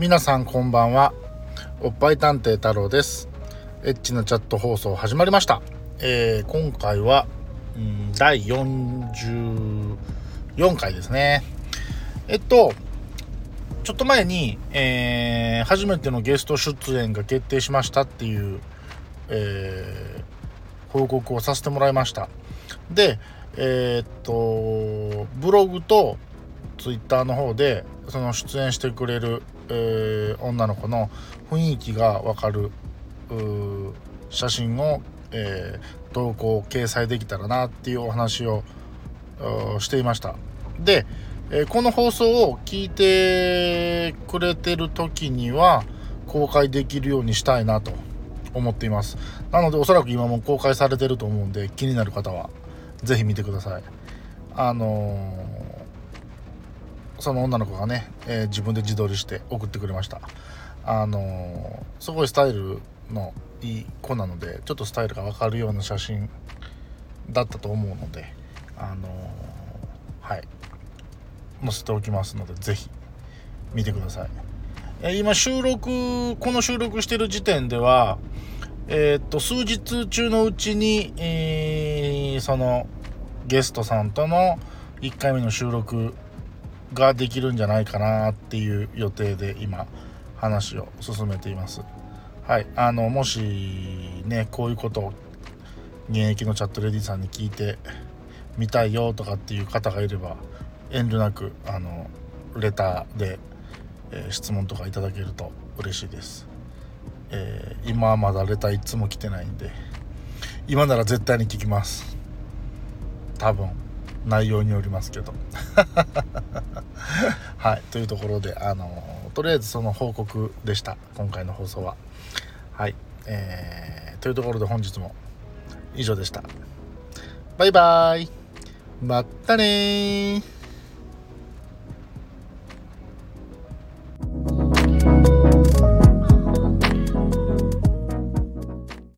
皆さんこんばんは。おっぱい探偵太郎です。エッチなチャット放送始まりました、えー、今回は、うん、第44回ですね。えっとちょっと前に、えー、初めてのゲスト出演が決定しましたっていう、えー、報告をさせてもらいました。でえー、っとブログとツイッターの方でその出演してくれる、えー、女の子の雰囲気が分かる写真を、えー、投稿掲載できたらなっていうお話をしていました。で、えー、この放送を聞いてくれてる時には公開できるようにしたいなと思っています。なのでおそらく今も公開されてると思うんで気になる方は是非見てください。あのー、その女の子がね、えー、自分で自撮りして送ってくれました。あのー、すごいスタイルのいい子なのでちょっとスタイルが分かるような写真だったと思うのであのはい。載せておきますので是非見てください、え今収録この収録してる時点ではえ、っと数日中のうちに、えー、そのゲストさんとの1回目の収録ができるんじゃないかなっていう予定で今話を進めています。はい。あのもしねこういうことを現役のチャットレディさんに聞いてみたいよとかっていう方がいれば遠慮なくあのレターで、えー、質問とかいただけると嬉しいです。えー、今はまだレターいつも来てないんで今なら絶対に聞きます。多分内容によりますけど。はい。というところであのとりあえずその報告でした。今回の放送は。はい。えー、というところで本日も以上でした。バイバーイ。まったね